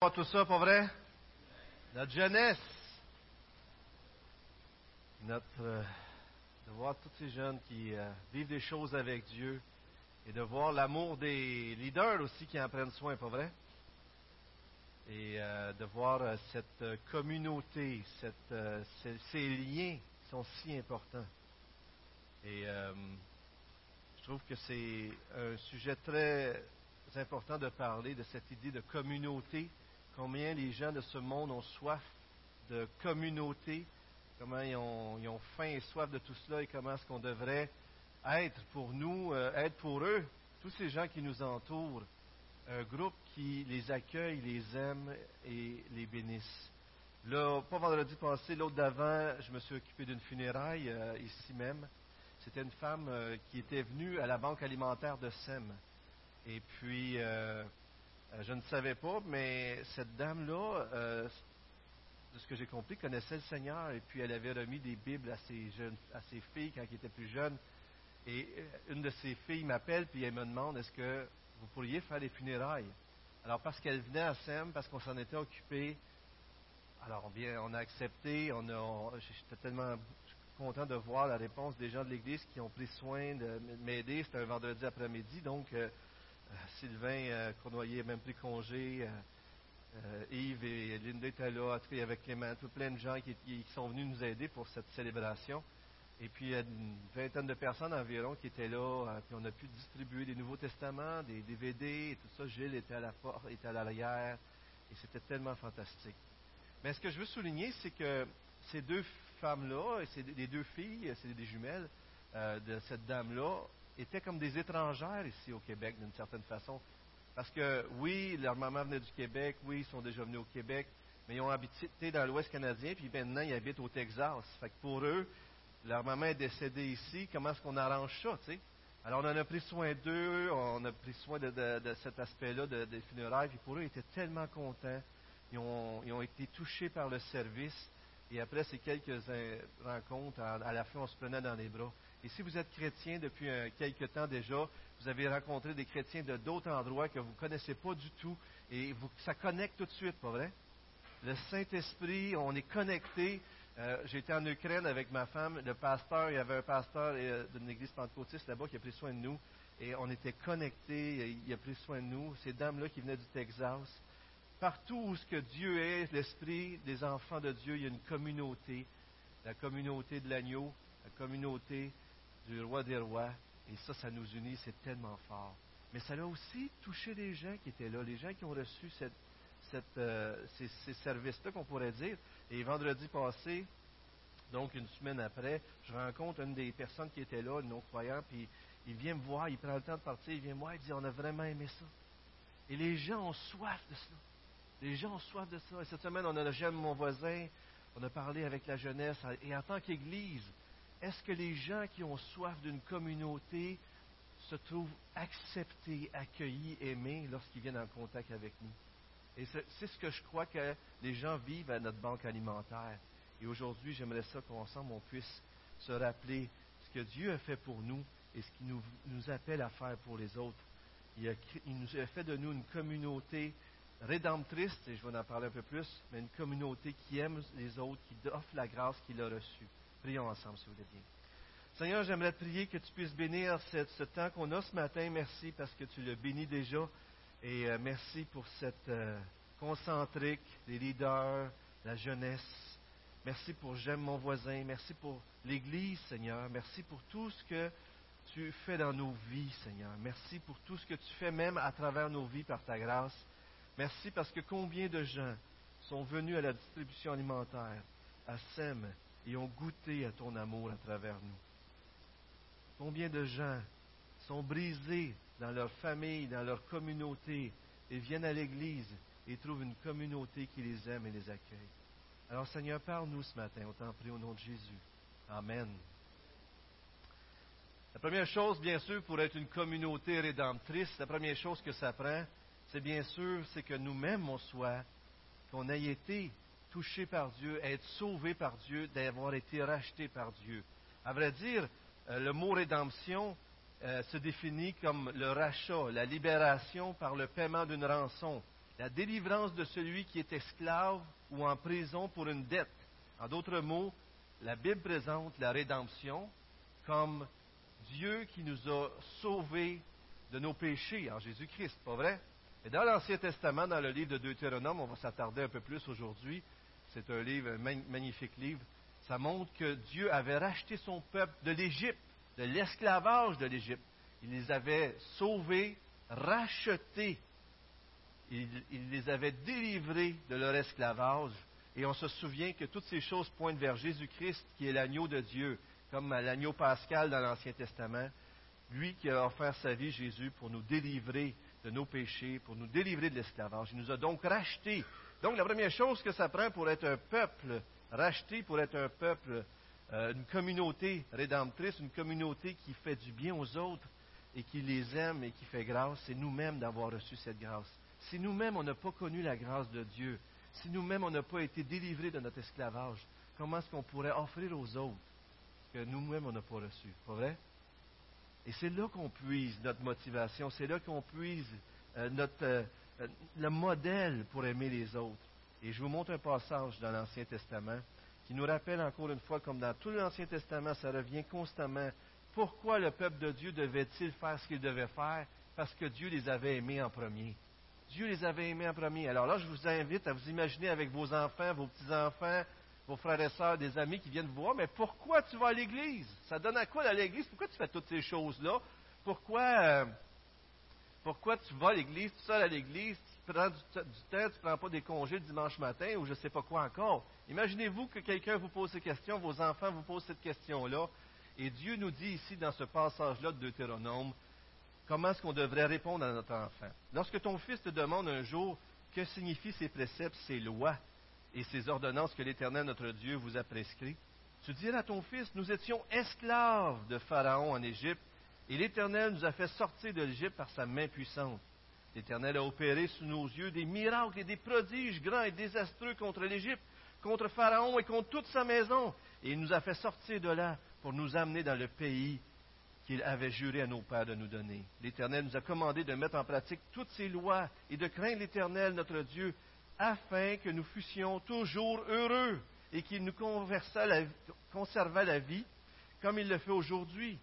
Pas tout ça, pas vrai? Notre jeunesse. Notre, euh, de voir tous ces jeunes qui euh, vivent des choses avec Dieu et de voir l'amour des leaders aussi qui en prennent soin, pas vrai? Et euh, de voir cette communauté, ces, ces liens qui sont si importants. Et je trouve que c'est un sujet très important de parler de cette idée de communauté combien les gens de ce monde ont soif de communauté, comment ils ont, faim et soif de tout cela et comment est-ce qu'on devrait être pour nous, euh, être pour eux, tous ces gens qui nous entourent, un groupe qui les accueille, les aime et les bénisse. Là, pas vendredi passé, l'autre d'avant, je me suis occupé d'une funéraille euh, ici même. C'était une femme euh, qui était venue à la banque alimentaire de Sem. Et puis, euh, je ne savais pas, mais cette dame-là, euh, de ce que j'ai compris, connaissait le Seigneur et puis elle avait remis des Bibles à ses, jeunes, à ses filles quand elles étaient plus jeunes. Et euh, une de ses filles m'appelle puis elle me demande est-ce que vous pourriez faire les funérailles? Alors parce qu'elle venait à SEM, parce qu'on s'en était occupé, alors bien, on a accepté, on on- j'étais tellement content de voir la réponse des gens de l'Église qui ont pris soin de m'aider. C'était un vendredi après-midi, donc euh, euh, Sylvain euh, Cournoyer a même pris congé. euh, euh, Yves et Linda étaient là, en Clément, tout plein de gens qui, sont venus nous aider pour cette célébration. Et puis, il y a une vingtaine de personnes environ qui étaient là, euh, puis on a pu distribuer des Nouveaux Testaments, des DVD et tout ça. Gilles était à la porte, était à l'arrière, et c'était tellement fantastique. Mais ce que je veux souligner, c'est que ces deux femmes-là, des- les deux filles, c'est des jumelles euh, de cette dame-là, étaient comme des étrangères ici au Québec, d'une certaine façon. Parce que oui, leur maman venait du Québec, oui, ils sont déjà venus au Québec, mais ils ont habité dans l'Ouest canadien, puis maintenant ils habitent au Texas. Fait que pour eux, leur maman est décédée ici, comment est-ce qu'on arrange ça? Alors on en a pris soin d'eux, on a pris soin de, cet aspect-là de- des funérailles, puis pour eux, ils étaient tellement contents. Ils ont, ils ont été touchés par le service. Et après ces quelques euh, rencontres, à la fin, on se prenait dans les bras. Et si vous êtes chrétien depuis euh, quelque temps déjà, vous avez rencontré des chrétiens de d'autres endroits que vous ne connaissez pas du tout, et ça connecte tout de suite, pas vrai? Le Saint-Esprit, on est connecté. Euh, J'étais en Ukraine avec ma femme. Le pasteur, il y avait un pasteur euh, d'une église pentecôtiste là-bas qui a pris soin de nous. Et on était connectés. Il a pris soin de nous. Ces dames-là qui venaient du Texas. Partout où ce que Dieu est, l'Esprit des enfants de Dieu, il y a une communauté. La communauté de l'agneau, la communauté du roi des rois. Et ça, ça nous unit, c'est tellement fort. Mais ça a aussi touché les gens qui étaient là, les gens qui ont reçu euh, ces, ces services-là, qu'on pourrait dire. Et vendredi passé, donc une semaine après, je rencontre une des personnes qui était là, le non-croyant, puis il vient me voir, il prend le temps de partir, il vient me voir, il dit On a vraiment aimé ça. Et les gens ont soif de cela. Les gens ont soif de ça. Et cette semaine, on a le J'aime mon voisin, on a parlé avec la jeunesse. Et en tant qu'Église, est-ce que les gens qui ont soif d'une communauté se trouvent acceptés, accueillis, aimés lorsqu'ils viennent en contact avec nous? Et c'est ce que je crois que les gens vivent à notre banque alimentaire. Et aujourd'hui, j'aimerais ça qu'ensemble, on puisse se rappeler ce que Dieu a fait pour nous et ce qu'il nous, appelle à faire pour les autres. Il, a nous a fait de nous une communauté rédemptrice, et je vais en parler un peu plus, mais une communauté qui aime les autres, qui offre la grâce qu'il a reçue. Prions ensemble, si vous voulez bien. Seigneur, j'aimerais te prier que tu puisses bénir ce, temps qu'on a ce matin. Merci parce que tu l'as béni déjà. Et euh, merci pour cette euh, concentrique, les leaders, la jeunesse. Merci pour J'aime mon voisin. Merci pour l'Église, Seigneur. Merci pour tout ce que tu fais dans nos vies, Seigneur. Merci pour tout ce que tu fais même à travers nos vies par ta grâce. Merci parce que combien de gens sont venus à la distribution alimentaire, à SEM, et ont goûté à ton amour à travers nous. Combien de gens sont brisés dans leur famille, dans leur communauté, et viennent à l'Église et trouvent une communauté qui les aime et les accueille. Alors Seigneur, parle-nous ce matin, on t'en prie au nom de Jésus. Amen. La première chose, bien sûr, pour être une communauté rédemptrice, la première chose que ça prend, c'est bien sûr, c'est que nous-mêmes on soit, qu'on ait été touchés par Dieu, être sauvés par Dieu, d'avoir été rachetés par Dieu. À vrai dire, euh, le mot rédemption euh, se définit comme le rachat, la libération par le paiement d'une rançon. la délivrance de celui qui est esclave ou en prison pour une dette. En d'autres mots, la Bible présente la rédemption comme Dieu qui nous a sauvés de nos péchés en Jésus-Christ, pas vrai? Et dans l'Ancien Testament, dans le livre de Deutéronome, on va s'attarder un peu plus aujourd'hui. C'est un livre, un magnifique livre. Ça montre que Dieu avait racheté son peuple de l'Égypte, de l'esclavage de l'Égypte. Il les avait sauvés, rachetés. Il, les avait délivrés de leur esclavage. Et on se souvient que toutes ces choses pointent vers Jésus-Christ, qui est l'agneau de Dieu, comme l'agneau pascal dans l'Ancien Testament. Lui qui a offert sa vie, Jésus, pour nous délivrer de nos péchés, pour nous délivrer de l'esclavage. Il nous a donc rachetés. Donc la première chose que ça prend pour être un peuple racheté, pour être un peuple, euh, une communauté rédemptrice, une communauté qui fait du bien aux autres et qui les aime et qui fait grâce, c'est nous-mêmes d'avoir reçu cette grâce. Si nous-mêmes on n'a pas connu la grâce de Dieu, si nous-mêmes on n'a pas été délivrés de notre esclavage, comment est-ce qu'on pourrait offrir aux autres que nous-mêmes on n'a pas reçu? Pas vrai? Et c'est là qu'on puise notre motivation, c'est là qu'on puise euh, notre, euh, le modèle pour aimer les autres. Et je vous montre un passage dans l'Ancien Testament qui nous rappelle encore une fois, comme dans tout l'Ancien Testament, ça revient constamment. Pourquoi le peuple de Dieu devait-il faire ce qu'il devait faire? Parce que Dieu les avait aimés en premier. Dieu les avait aimés en premier. Alors là, je vous invite à vous imaginer avec vos enfants, vos petits-enfants, vos frères et sœurs, des amis qui viennent vous voir, mais pourquoi tu vas à l'église? Ça donne à quoi à l'église? Pourquoi tu fais toutes ces choses-là? Pourquoi, euh, pourquoi tu vas à l'église, tout seul à l'église, tu prends du, temps, tu ne prends pas des congés dimanche matin ou je ne sais pas quoi encore? Imaginez-vous que quelqu'un vous pose ces questions, vos enfants vous posent cette question-là, et Dieu nous dit ici dans ce passage-là de Deutéronome, comment est-ce qu'on devrait répondre à notre enfant? Lorsque ton fils te demande un jour que signifient ces préceptes, ces lois, et ces ordonnances que l'Éternel notre Dieu vous a prescrites? Tu diras à ton fils, nous étions esclaves de Pharaon en Égypte, et l'Éternel nous a fait sortir de l'Égypte par sa main puissante. L'Éternel a opéré sous nos yeux des miracles et des prodiges grands et désastreux contre l'Égypte, contre Pharaon et contre toute sa maison, et il nous a fait sortir de là pour nous amener dans le pays qu'il avait juré à nos pères de nous donner. L'Éternel nous a commandé de mettre en pratique toutes ces lois et de craindre l'Éternel notre Dieu afin que nous fussions toujours heureux et qu'il nous conservât la vie comme il le fait aujourd'hui.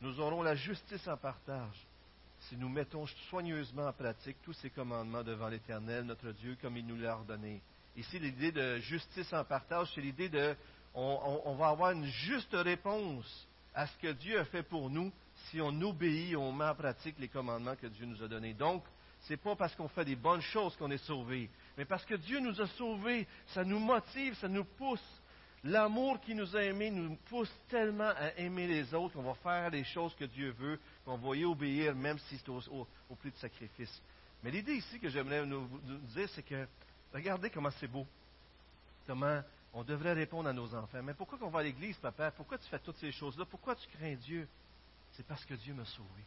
Nous aurons la justice en partage si nous mettons soigneusement en pratique tous ces commandements devant l'Éternel, notre Dieu, comme il nous l'a ordonné. Ici, l'idée de justice en partage, c'est l'idée de on, va avoir une juste réponse à ce que Dieu a fait pour nous si on obéit, on met en pratique les commandements que Dieu nous a donnés. Donc, ce n'est pas parce qu'on fait des bonnes choses qu'on est sauvé, mais parce que Dieu nous a sauvés, ça nous motive, ça nous pousse. L'amour qui nous a aimés nous pousse tellement à aimer les autres qu'on va faire les choses que Dieu veut, qu'on va y obéir même si c'est au, plus de sacrifice. Mais l'idée ici que j'aimerais nous, dire, c'est que regardez comment c'est beau, comment on devrait répondre à nos enfants. Mais pourquoi qu'on va à l'église, papa? Pourquoi tu fais toutes ces choses-là? Pourquoi tu crains Dieu? C'est parce que Dieu m'a sauvé.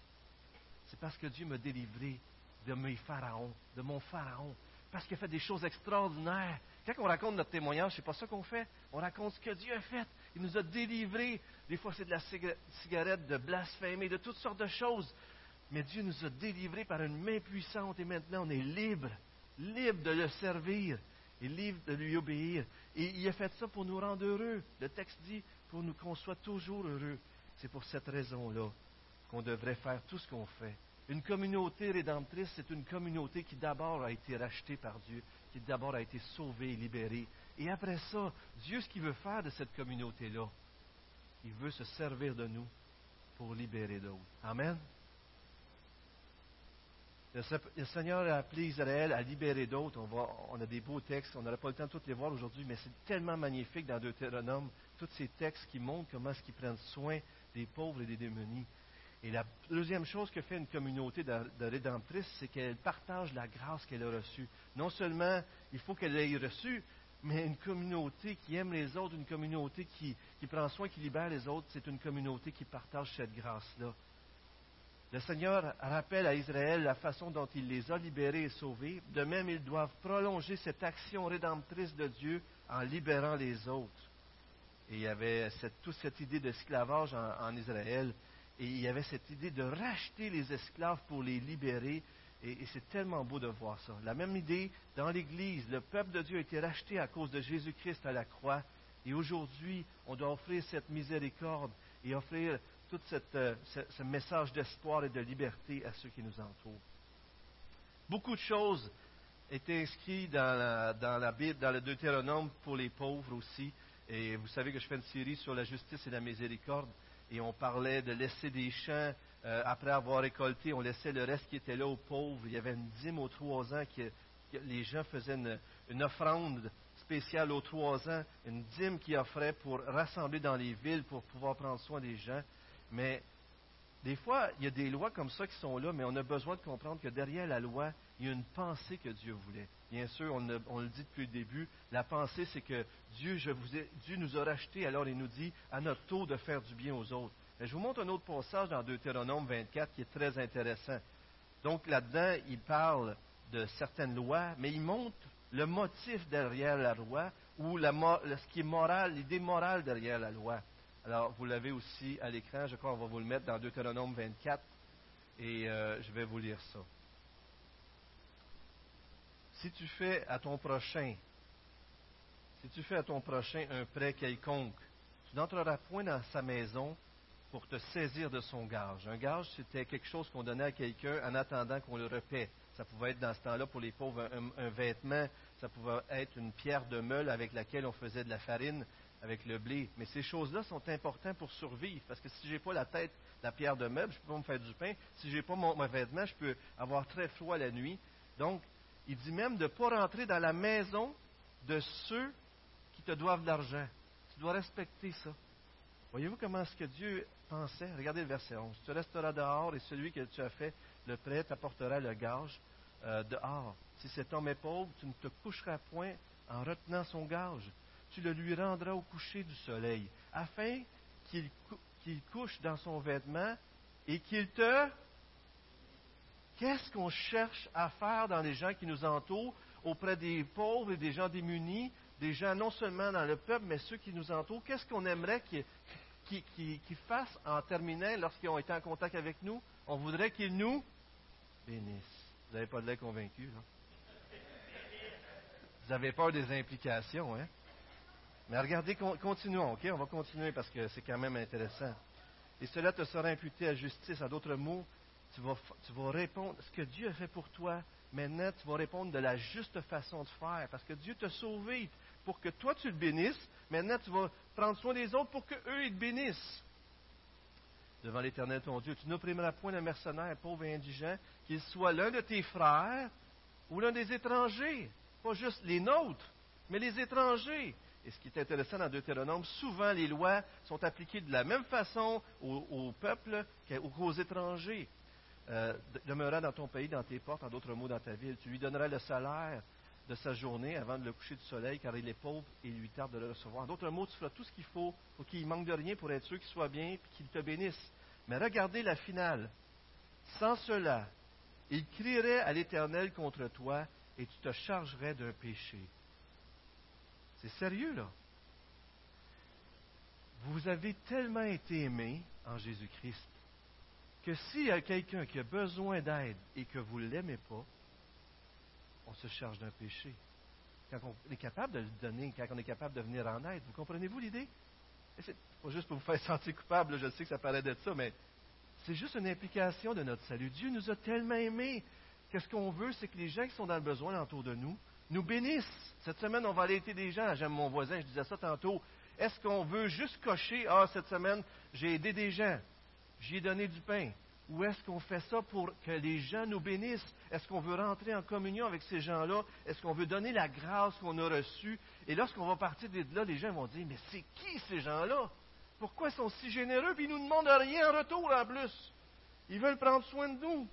C'est parce que Dieu m'a délivré de mes pharaons, de mon pharaon parce qu'il a fait des choses extraordinaires. Quand on raconte notre témoignage, c'est pas ça qu'on fait. On raconte ce que Dieu a fait. Il nous a délivrés. Des fois, c'est de la cigarette, de blasphémie, de toutes sortes de choses. Mais Dieu nous a délivrés par une main puissante et maintenant on est libre, libre de le servir et libre de lui obéir. Et il a fait ça pour nous rendre heureux. Le texte dit pour nous qu'on soit toujours heureux. C'est pour cette raison-là qu'on devrait faire tout ce qu'on fait une communauté rédemptrice, c'est une communauté qui d'abord a été rachetée par Dieu, qui d'abord a été sauvée et libérée. Et après ça, Dieu, ce qu'il veut faire de cette communauté-là, il veut se servir de nous pour libérer d'autres. Amen. Le Seigneur a appelé Israël à libérer d'autres. On, on, a des beaux textes, on n'aurait pas le temps de tous les voir aujourd'hui, mais c'est tellement magnifique dans Deutéronome, tous ces textes qui montrent comment est-ce qu'ils prennent soin des pauvres et des démunis. Et la deuxième chose que fait une communauté de, rédemptrices, c'est qu'elle partage la grâce qu'elle a reçue. Non seulement il faut qu'elle l'ait reçue, mais une communauté qui aime les autres, une communauté qui, prend soin, qui libère les autres, c'est une communauté qui partage cette grâce-là. Le Seigneur rappelle à Israël la façon dont il les a libérés et sauvés. De même, ils doivent prolonger cette action rédemptrice de Dieu en libérant les autres. Et il y avait toute cette idée d'esclavage en Israël. Et il y avait cette idée de racheter les esclaves pour les libérer. Et, c'est tellement beau de voir ça. La même idée dans l'Église, le peuple de Dieu a été racheté à cause de Jésus-Christ à la croix. Et aujourd'hui, on doit offrir cette miséricorde et offrir tout euh, ce, message d'espoir et de liberté à ceux qui nous entourent. Beaucoup de choses étaient inscrites dans la, dans la Bible, dans le Deutéronome pour les pauvres aussi. Et vous savez que je fais une série sur la justice et la miséricorde. Et on parlait de laisser des champs euh, après avoir récolté, on laissait le reste qui était là aux pauvres. Il y avait une dîme aux trois ans que, les gens faisaient une, offrande spéciale aux trois ans, une dîme qu'ils offraient pour rassembler dans les villes pour pouvoir prendre soin des gens. Mais des fois, il y a des lois comme ça qui sont là, mais on a besoin de comprendre que derrière la loi, il y a une pensée que Dieu voulait. Bien sûr, on, le dit depuis le début, la pensée, c'est que Dieu, Dieu nous a rachetés, alors il nous dit à notre tour de faire du bien aux autres. Je vous montre un autre passage dans Deutéronome 24 qui est très intéressant. Donc là-dedans, il parle de certaines lois, mais il montre le motif derrière la loi ou ce qui est moral, l'idée morale derrière la loi. Alors, vous l'avez aussi à l'écran. Je crois qu'on va vous le mettre dans Deutéronome 24. Et euh, je vais vous lire ça. Si tu fais à ton prochain, si tu fais à ton prochain un prêt quelconque, tu n'entreras point dans sa maison pour te saisir de son gage. Un gage, c'était quelque chose qu'on donnait à quelqu'un en attendant qu'on le repaie. Ça pouvait être dans ce temps-là pour les pauvres un, vêtement, ça pouvait être une pierre de meule avec laquelle on faisait de la farine, avec le blé. Mais ces choses-là sont importantes pour survivre. Parce que si je n'ai pas la tête, la pierre de meuble, je ne peux pas me faire du pain. Si je n'ai pas mon, vêtement, je peux avoir très froid la nuit. Donc, il dit même de ne pas rentrer dans la maison de ceux qui te doivent de l'argent. Tu dois respecter ça. Voyez-vous comment est-ce que Dieu pensait? Regardez le verset 11. Tu resteras dehors et celui que tu as fait le prêt t'apportera le gage euh, dehors. Si cet homme est pauvre, tu ne te coucheras point en retenant son gage tu le lui rendras au coucher du soleil, afin qu'il couche dans son vêtement et qu'il te... Qu'est-ce qu'on cherche à faire dans les gens qui nous entourent, auprès des pauvres et des gens démunis, des gens non seulement dans le peuple, mais ceux qui nous entourent? Qu'est-ce qu'on aimerait qu'ils fassent en terminant lorsqu'ils ont été en contact avec nous? On voudrait qu'ils nous bénissent. Vous n'avez pas de l'air convaincu, là? Vous avez peur des implications, hein? Mais regardez, continuons, OK? On va continuer parce que c'est quand même intéressant. Et cela te sera imputé à justice. En d'autres mots, tu vas, répondre ce que Dieu a fait pour toi. Maintenant, tu vas répondre de la juste façon de faire parce que Dieu t'a sauvé pour que toi tu le bénisses. Maintenant, tu vas prendre soin des autres pour qu'eux ils te bénissent. Devant l'Éternel ton Dieu, tu n'opprimeras point un mercenaire pauvre et indigent, qu'il soit l'un de tes frères ou l'un des étrangers. Pas juste les nôtres, mais les étrangers. Et ce qui est intéressant dans Deutéronome, souvent les lois sont appliquées de la même façon au, peuple qu'aux étrangers. Euh, demeurera dans ton pays, dans tes portes, en d'autres mots, dans ta ville. Tu lui donneras le salaire de sa journée avant de le coucher du soleil, car il est pauvre et il lui tarde de le recevoir. En d'autres mots, tu feras tout ce qu'il faut pour qu'il manque de rien pour être sûr qu'il soit bien et qu'il te bénisse. Mais regardez la finale. Sans cela, il crierait à l'Éternel contre toi et tu te chargerais d'un péché. C'est sérieux, là. Vous avez tellement été aimé en Jésus-Christ que s'il y a quelqu'un qui a besoin d'aide et que vous ne l'aimez pas, on se charge d'un péché. Quand on est capable de le donner, quand on est capable de venir en aide, vous comprenez-vous l'idée? C'est pas juste pour vous faire sentir coupable, je sais que ça paraît d'être ça, mais c'est juste une implication de notre salut. Dieu nous a tellement aimés. Qu'est-ce qu'on veut, c'est que les gens qui sont dans le besoin autour de nous nous bénissent. Cette semaine, on va aller aider des gens. J'aime mon voisin, je disais ça tantôt. Est-ce qu'on veut juste cocher, ah, cette semaine, j'ai aidé des gens, j'ai donné du pain? Ou est-ce qu'on fait ça pour que les gens nous bénissent? Est-ce qu'on veut rentrer en communion avec ces gens-là? Est-ce qu'on veut donner la grâce qu'on a reçue? Et lorsqu'on va partir de là, les gens vont dire, mais c'est qui ces gens-là? Pourquoi ils sont si généreux et ils nous demandent rien en retour en plus? Ils veulent prendre soin de nous.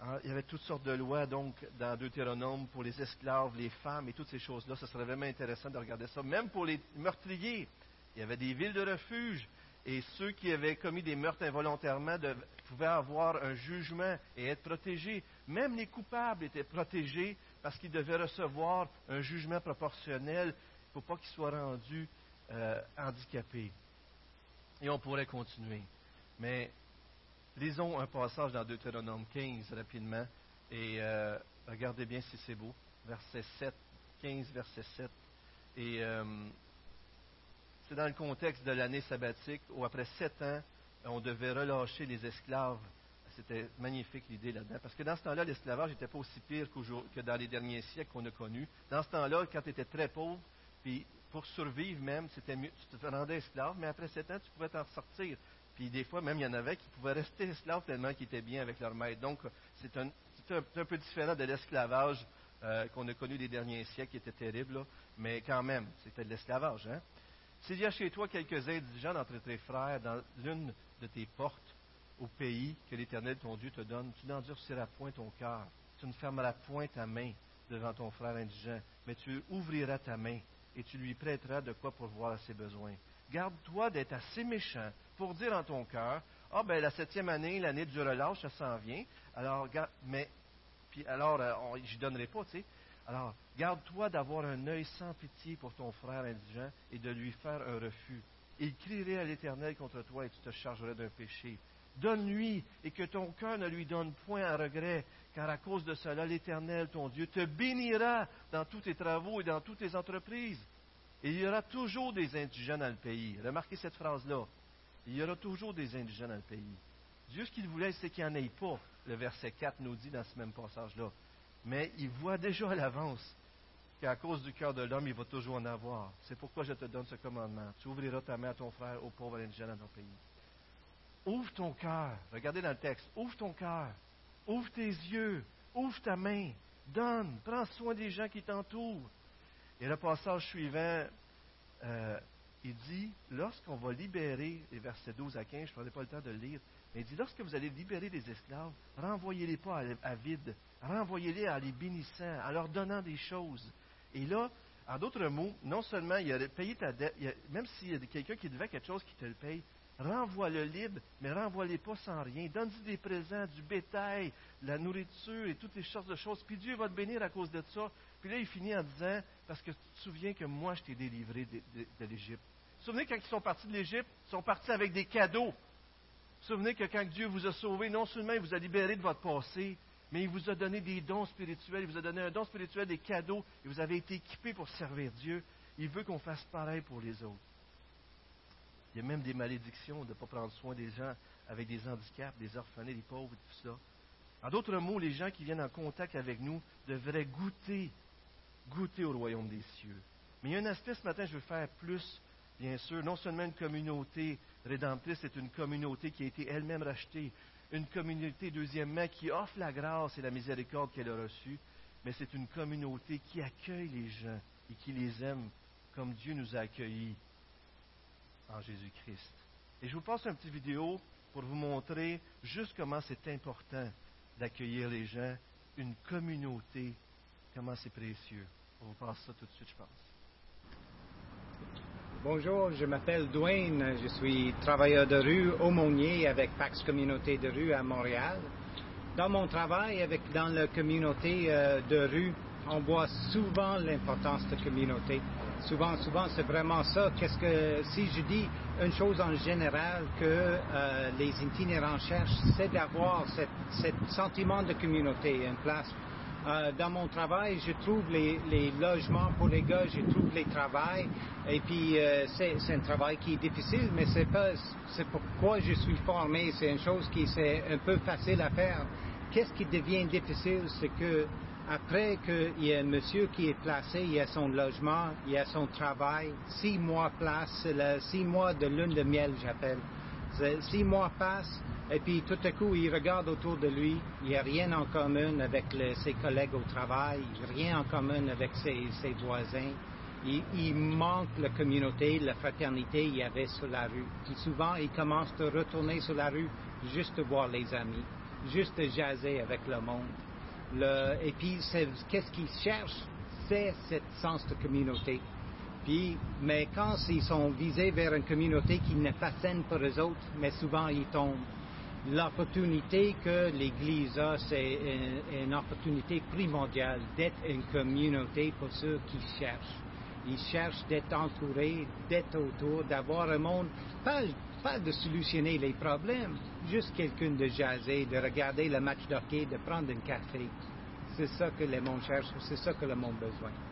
Ah, il y avait toutes sortes de lois, donc, dans Deutéronome pour les esclaves, les femmes et toutes ces choses-là. Ce serait vraiment intéressant de regarder ça. Même pour les meurtriers, il y avait des villes de refuge. Et ceux qui avaient commis des meurtres involontairement pouvaient avoir un jugement et être protégés. Même les coupables étaient protégés parce qu'ils devaient recevoir un jugement proportionnel. Faut pas qu'ils soient rendus euh, handicapés. Et on pourrait continuer. Mais Lisons un passage dans Deutéronome 15 rapidement. Et euh, regardez bien si c'est beau. Verset 7, 15, verset 7. Et euh, c'est dans le contexte de l'année sabbatique où après sept ans, on devait relâcher les esclaves. C'était magnifique l'idée là-dedans. Parce que dans ce temps-là, l'esclavage n'était pas aussi pire que dans les derniers siècles qu'on a connus. Dans ce temps-là, quand tu étais très pauvre, puis pour survivre même, c'était mieux, tu te rendais esclave, mais après sept ans, tu pouvais t'en sortir. Puis des fois, même, il y en avait qui pouvaient rester esclaves tellement qu'ils étaient bien avec leur maître. Donc, c'est un, peu différent de l'esclavage euh, qu'on a connu les derniers siècles, qui était terrible, mais quand même, c'était de l'esclavage. Hein? S'il y a chez toi quelques indigents d'entre tes frères dans l'une de tes portes au pays que l'Éternel, ton Dieu, te donne, tu n'endurciras point ton cœur, tu ne fermeras point ta main devant ton frère indigent, mais tu ouvriras ta main et tu lui prêteras de quoi pourvoir à ses besoins. Garde-toi d'être assez méchant pour dire en ton cœur, ah ben la septième année, l'année du relâche, ça s'en vient. Alors, mais puis alors, euh, j'y donnerai pas, tu sais. Alors, garde-toi d'avoir un œil sans pitié pour ton frère indigent et de lui faire un refus. Il crierait à l'Éternel contre toi et tu te chargerais d'un péché. Donne-lui et que ton cœur ne lui donne point à regret, car à cause de cela, l'Éternel, ton Dieu, te bénira dans tous tes travaux et dans toutes tes entreprises. Et il y aura toujours des indigents dans le pays. Remarquez cette phrase-là. Il y aura toujours des indigents dans le pays. Dieu, ce qu'il voulait, c'est qu'il n'y en ait pas. Le verset 4 nous dit dans ce même passage-là. Mais il voit déjà à l'avance qu'à cause du cœur de l'homme, il va toujours en avoir. C'est pourquoi je te donne ce commandement. Tu ouvriras ta main à ton frère, au pauvre indigent dans ton pays. Ouvre ton cœur. Regardez dans le texte. Ouvre ton cœur. Ouvre tes yeux. Ouvre ta main. Donne. Prends soin des gens qui t'entourent. Et le passage suivant, euh, il dit, lorsqu'on va libérer, les versets 12 à 15, je ne prendrai pas le temps de le lire, mais il dit, lorsque vous allez libérer les esclaves, renvoyez-les pas à, vide, renvoyez-les en les bénissant, en leur donnant des choses. Et là, en d'autres mots, non seulement il a payé ta dette, même s'il y a quelqu'un qui devait quelque chose qui te le paye, renvoie-le libre, mais renvoie-les pas sans rien. Donne-lui des présents, du bétail, la nourriture et toutes les sortes de choses. Puis Dieu va te bénir à cause de ça. Puis là, il finit en disant, parce que tu te souviens que moi, je t'ai délivré de, l'Égypte. Vous vous souvenez, quand ils sont partis de l'Égypte, ils sont partis avec des cadeaux. Souvenez que quand Dieu vous a sauvé, non seulement il vous a libéré de votre passé, mais il vous a donné des dons spirituels, il vous a donné un don spirituel, des cadeaux, et vous avez été équipés pour servir Dieu. Il veut qu'on fasse pareil pour les autres. Il y a même des malédictions de ne pas prendre soin des gens avec des handicaps, des orphelins, des pauvres, tout ça. En d'autres mots, les gens qui viennent en contact avec nous devraient goûter goûter au royaume des cieux. Mais il y a un aspect ce matin, je veux faire plus, bien sûr, non seulement une communauté rédemptrice, c'est une communauté qui a été elle-même rachetée, une communauté, deuxièmement, qui offre la grâce et la miséricorde qu'elle a reçue, mais c'est une communauté qui accueille les gens et qui les aime comme Dieu nous a accueillis en Jésus-Christ. Et je vous passe une petite vidéo pour vous montrer juste comment c'est important d'accueillir les gens, une communauté comment c'est précieux. On vous passe ça tout de suite, je pense. Bonjour, je m'appelle Dwayne, je suis travailleur de rue aumônier avec Pax Communauté de rue à Montréal. Dans mon travail avec dans la communauté euh, de rue, on voit souvent l'importance de communauté. Souvent, souvent, c'est vraiment ça. Qu'est-ce que si je dis une chose en général que euh, les itinérants cherchent, c'est d'avoir ce sentiment de communauté, une place euh, dans mon travail, je trouve les, logements pour les gars, je trouve les travails. Et puis, euh, c'est, un travail qui est difficile, mais c'est pas, c'est pourquoi je suis formé. C'est une chose qui c'est un peu facile à faire. Qu'est-ce qui devient difficile, c'est que après qu'il y a un monsieur qui est placé, il y a son logement, il y a son travail, six mois place, six mois de lune de miel, j'appelle. Six mois passent, et puis tout à coup, il regarde autour de lui, il n'y a rien en commun avec ses collègues au travail, rien en commun avec ses, voisins. Il, manque la communauté, la fraternité qu'il y avait sur la rue. Puis souvent, il commence à retourner sur la rue juste voir les amis, juste jaser avec le monde. et puis, qu'est-ce qu'il cherche? C'est ce sens de communauté. Puis, mais quand ils sont visés vers une communauté qui n'est pas saine pour eux autres, mais souvent ils tombent l'opportunité que l'Église a, c'est une, opportunité primordiale d'être une communauté pour ceux qui cherchent. Ils cherchent d'être entourés, d'être autour, d'avoir un monde, pas, pas de solutionner les problèmes, juste quelqu'un de jaser, de regarder le match d'hockey, de prendre un café. c'est ça que le monde cherche, c'est ça que le monde a besoin.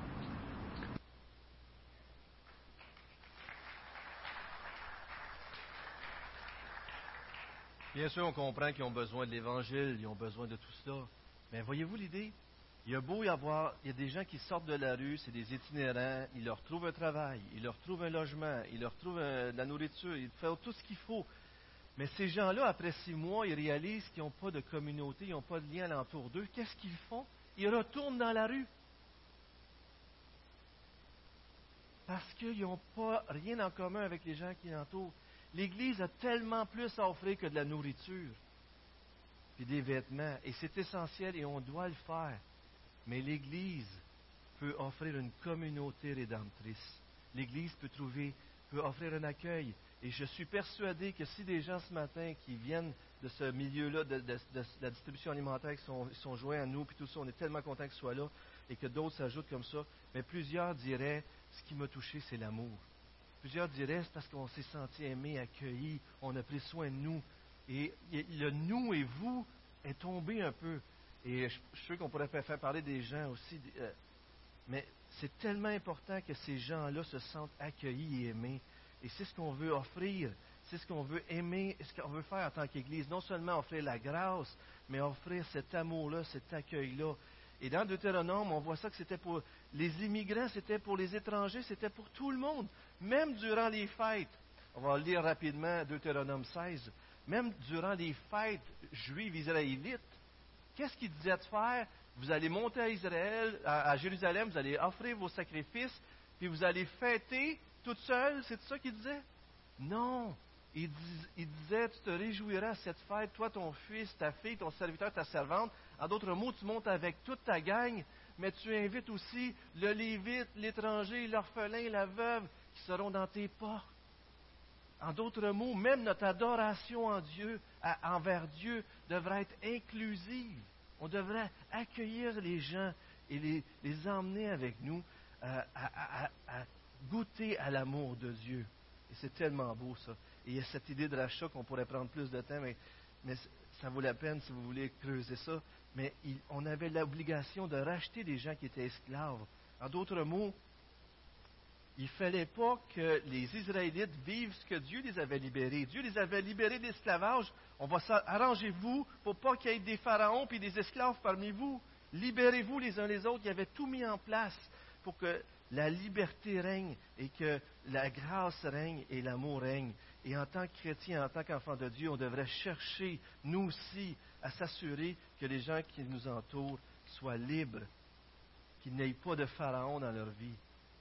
Bien sûr, on comprend qu'ils ont besoin de l'Évangile, ils ont besoin de tout cela. Mais voyez-vous l'idée? Il y a beau y avoir, il y a des gens qui sortent de la rue, c'est des itinérants, ils leur trouvent un travail, ils leur trouvent un logement, ils leur trouvent de la nourriture, ils font tout ce qu'il faut. Mais ces gens-là, après six mois, ils réalisent qu'ils n'ont pas de communauté, ils n'ont pas de lien alentour d'eux. Qu'est-ce qu'ils font? Ils retournent dans la rue. Parce qu'ils n'ont pas rien en commun avec les gens qui l'entourent. L'Église a tellement plus à offrir que de la nourriture et des vêtements. Et c'est essentiel et on doit le faire. Mais l'Église peut offrir une communauté rédemptrice. L'Église peut trouver, peut offrir un accueil. Et je suis persuadé que si des gens ce matin qui viennent de ce milieu-là, de, la distribution alimentaire, qui sont, joints à nous, puis tout ça, on est tellement content qu'ils soient là, et que d'autres s'ajoutent comme ça, mais plusieurs diraient, ce qui m'a touché, c'est l'amour. Plusieurs diraient, c'est parce qu'on s'est senti aimé, accueilli, on a pris soin de nous. Et le nous et vous est tombé un peu. Et je, suis sûr qu'on pourrait faire parler des gens aussi. Euh, mais c'est tellement important que ces gens-là se sentent accueillis et aimés. Et c'est ce qu'on veut offrir. C'est ce qu'on veut aimer, ce qu'on veut faire en tant qu'Église. Non seulement offrir la grâce, mais offrir cet amour-là, cet accueil-là. Et dans Deutéronome, on voit ça que c'était pour les immigrants, c'était pour les étrangers, c'était pour tout le monde. Même durant les fêtes. On va lire rapidement Deutéronome 16. Même durant les fêtes juives israélites, qu'est-ce qu'il disait de faire? Vous allez monter à Israël, à, Jérusalem, vous allez offrir vos sacrifices, puis vous allez fêter toute seule, c'est ça qu'il disait? Non. Il, disait, tu te réjouiras à cette fête, toi, ton fils, ta fille, ton serviteur, ta servante. En d'autres mots, tu montes avec toute ta gang, mais tu invites aussi le lévite, l'étranger, l'orphelin, la veuve, qui seront dans tes portes. En d'autres mots, même notre adoration en Dieu, envers Dieu devrait être inclusive. On devrait accueillir les gens et les, emmener avec nous euh, à, goûter à l'amour de Dieu. Et c'est tellement beau ça. Et il y a cette idée de rachat qu'on pourrait prendre plus de temps, mais, mais, ça vaut la peine si vous voulez creuser ça. Mais on avait l'obligation de racheter des gens qui étaient esclaves. En d'autres mots, il ne fallait pas que les Israélites vivent ce que Dieu les avait libérés. Dieu les avait libérés d'esclavage. On va arrangez-vous pour pas qu'il y ait des pharaons et des esclaves parmi vous. Libérez-vous les uns les autres. Il avait tout mis en place pour que la liberté règne et que la grâce règne et l'amour règne. Et en tant que chrétien, en tant qu'enfant de Dieu, on devrait chercher, nous aussi, à s'assurer que les gens qui nous entourent soient libres, qu'il n'y ait pas de pharaon dans leur vie,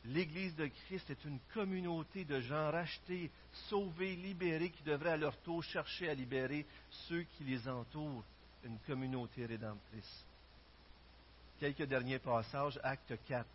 L'Église de Christ est une communauté de gens rachetés, sauvés, libérés, qui devraient à leur tour chercher à libérer ceux qui les entourent, une communauté rédemptrice. Quelques derniers passages, acte 4.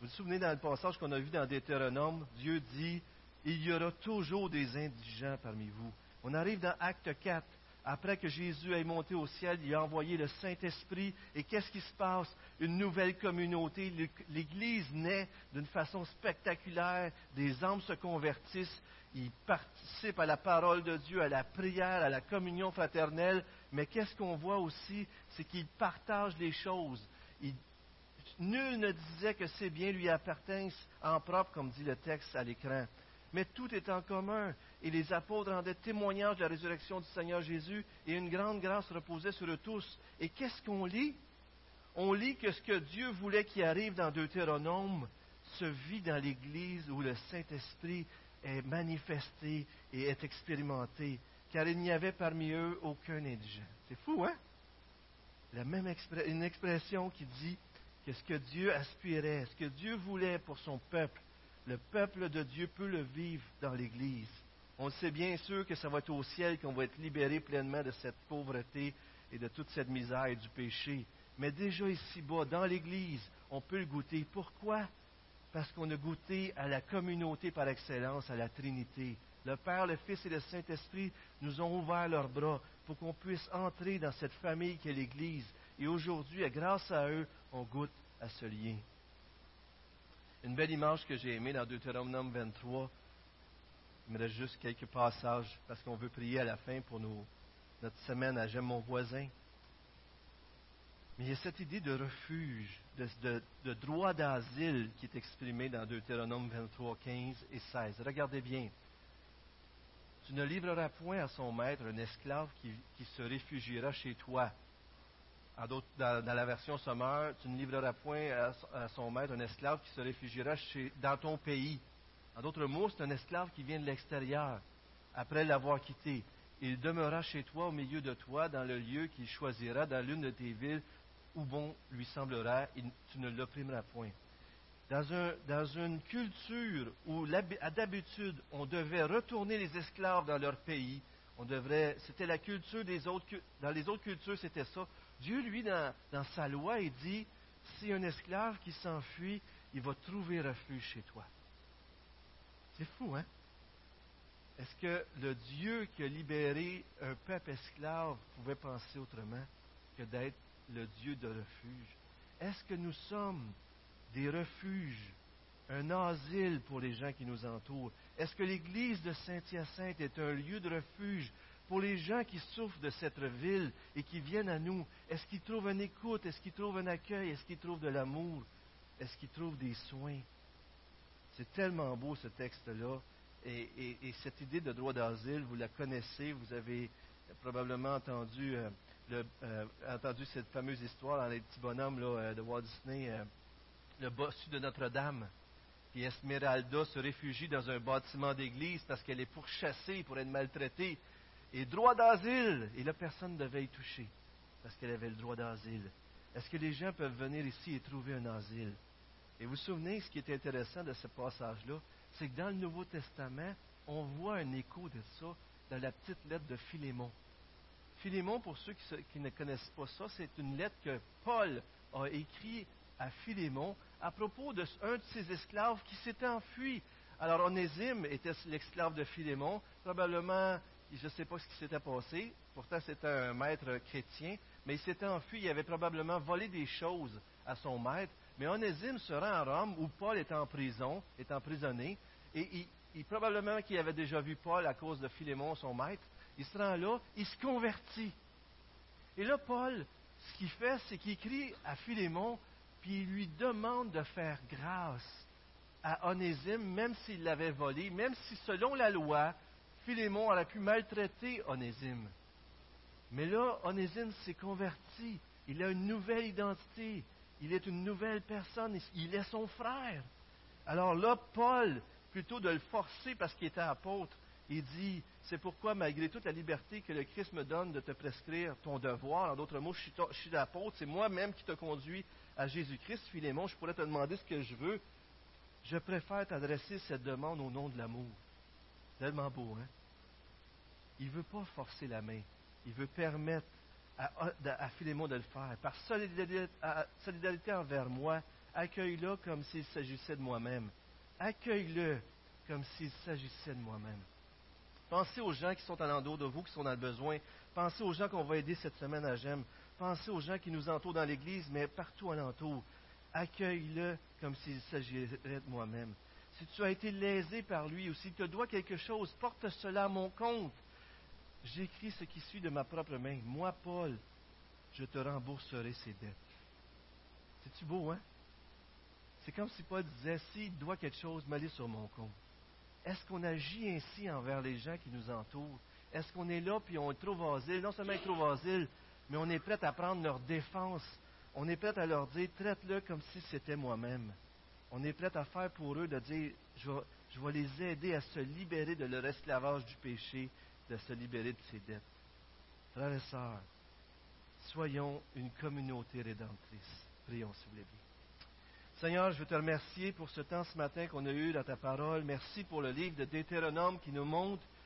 Vous vous souvenez dans le passage qu'on a vu dans Deutéronome, Dieu dit, il y aura toujours des indigents parmi vous. On arrive dans acte 4 après que Jésus est monté au ciel, il a envoyé le Saint-Esprit. Et qu'est-ce qui se passe? Une nouvelle communauté. L'Église naît d'une façon spectaculaire. Des âmes se convertissent. Ils participent à la parole de Dieu, à la prière, à la communion fraternelle. Mais qu'est-ce qu'on voit aussi? C'est qu'ils partagent les choses. nul ne disait que ces biens lui appartiennent en propre, comme dit le texte à l'écran mais tout est en commun. Et les apôtres rendaient témoignage de la résurrection du Seigneur Jésus, et une grande grâce reposait sur eux tous. Et qu'est-ce qu'on lit? On lit que ce que Dieu voulait qui arrive dans Deutéronome se vit dans l'Église où le Saint-Esprit est manifesté et est expérimenté, car il n'y avait parmi eux aucun indigent. C'est fou, hein? La même une expression qui dit que ce que Dieu aspirait, ce que Dieu voulait pour son peuple, le peuple de Dieu peut le vivre dans l'Église. On sait bien sûr que ça va être au ciel qu'on va être libéré pleinement de cette pauvreté et de toute cette misère et du péché. Mais déjà ici-bas, dans l'Église, on peut le goûter. Pourquoi? Parce qu'on a goûté à la communauté par excellence, à la Trinité. Le Père, le Fils et le Saint-Esprit nous ont ouvert leurs bras pour qu'on puisse entrer dans cette famille qu'est l'Église. Et aujourd'hui, grâce à eux, on goûte à ce lien. Une belle image que j'ai aimée dans Deutéronome 23. Il me reste juste quelques passages parce qu'on veut prier à la fin pour notre semaine à J'aime mon voisin. Mais il y a cette idée de refuge, de, droit d'asile qui est exprimée dans Deutéronome 23, 15 et 16. Regardez bien. Tu ne livreras point à son maître un esclave qui, se réfugiera chez toi. Dans, la version sommaire, tu ne livreras point à, son maître un esclave qui se réfugiera dans ton pays. En d'autres mots, c'est un esclave qui vient de l'extérieur, après l'avoir quitté. Il demeurera chez toi, au milieu de toi, dans le lieu qu'il choisira, dans l'une de tes villes, où bon lui semblera, et tu ne l'opprimeras point. Dans, une culture où d'habitude on devait retourner les esclaves dans leur pays, c'était la culture des autres, dans les autres cultures c'était ça. Dieu, lui, dans, dans sa loi, il dit, si un esclave qui s'enfuit, il va trouver refuge chez toi. C'est fou, hein? Est-ce que le Dieu qui a libéré un peuple esclave pouvait penser autrement que d'être le Dieu de refuge? Est-ce que nous sommes des refuges, un asile pour les gens qui nous entourent? Est-ce que l'Église de Saint-Hyacinthe est un lieu de refuge pour les gens qui souffrent de cette ville et qui viennent à nous? Est-ce qu'ils trouvent une écoute? Est-ce qu'ils trouvent un accueil? Est-ce qu'ils trouvent de l'amour? Est-ce qu'ils trouvent des soins? C'est tellement beau ce texte-là. Et, cette idée de droit d'asile, vous la connaissez, vous avez probablement entendu, euh, euh, entendu cette fameuse histoire dans les petits bonhommes euh, de Walt Disney, le bossu de Notre-Dame. Puis Esmeralda se réfugie dans un bâtiment d'église parce qu'elle est pourchassée pour être maltraitée. Et droit d'asile, et là personne ne devait y toucher parce qu'elle avait le droit d'asile. Est-ce que les gens peuvent venir ici et trouver un asile? Et vous vous souvenez, ce qui est intéressant de ce passage-là, c'est que dans le Nouveau Testament, on voit un écho de ça dans la petite lettre de Philémon. Philémon, pour ceux qui, ne connaissent pas ça, c'est une lettre que Paul a écrite à Philémon à propos d'un de, de ses esclaves qui s'était enfui. Alors Onésime était l'esclave de Philémon. Probablement, je ne sais pas ce qui s'était passé. Pourtant, c'était un maître chrétien. Mais il s'était enfui. Il avait probablement volé des choses à son maître. Mais Onésime se rend à Rome où Paul est en prison, est emprisonné, et il, probablement qu'il avait déjà vu Paul à cause de Philémon, son maître. Il se rend là, il se convertit. Et là, Paul, ce qu'il fait, c'est qu'il écrit à Philémon, puis il lui demande de faire grâce à Onésime, même s'il l'avait volé, même si selon la loi, Philémon aurait pu maltraiter Onésime. Mais là, Onésime s'est converti. Il a une nouvelle identité il est une nouvelle personne, il est son frère. Alors là, Paul, plutôt de le forcer parce qu'il était apôtre, il dit, c'est pourquoi, malgré toute la liberté que le Christ me donne de te prescrire ton devoir, en d'autres mots, je suis, l'apôtre, c'est moi-même qui te conduis à Jésus-Christ, Philémon, je pourrais te demander ce que je veux. Je préfère t'adresser cette demande au nom de l'amour. Tellement beau, hein? Il ne veut pas forcer la main. Il veut permettre à, Philémon de le faire. Par solidarité, envers moi, accueille-le comme s'il s'agissait de moi-même. Accueille-le comme s'il s'agissait de moi-même. Pensez aux gens qui sont en endos de vous, qui sont dans besoin. Pensez aux gens qu'on va aider cette semaine à GEM. Pensez aux gens qui nous entourent dans l'Église, mais partout alentour. Accueille-le comme s'il s'agissait de moi-même. Si tu as été lésé par lui ou s'il te doit quelque chose, porte cela à mon compte. J'écris ce qui suit de ma propre main. Moi, Paul, je te rembourserai ces dettes. C'est-tu beau, hein? C'est comme si Paul disait, s'il doit quelque chose, mets sur mon compte. Est-ce qu'on agit ainsi envers les gens qui nous entourent? Est-ce qu'on est là puis on trouve asile? Non seulement trouvent asile, mais on est prêt à prendre leur défense. On est prêt à leur dire, traite-le comme si c'était moi-même. On est prêt à faire pour eux de dire, je vais, je vais les aider à se libérer de leur esclavage du péché de se libérer de ses dettes. Frères et sœurs, soyons une communauté rédemptrice. Prions, s'il vous plaît. Seigneur, je veux te remercier pour ce temps ce matin qu'on a eu dans ta parole. Merci pour le livre de Deutéronome qui nous montre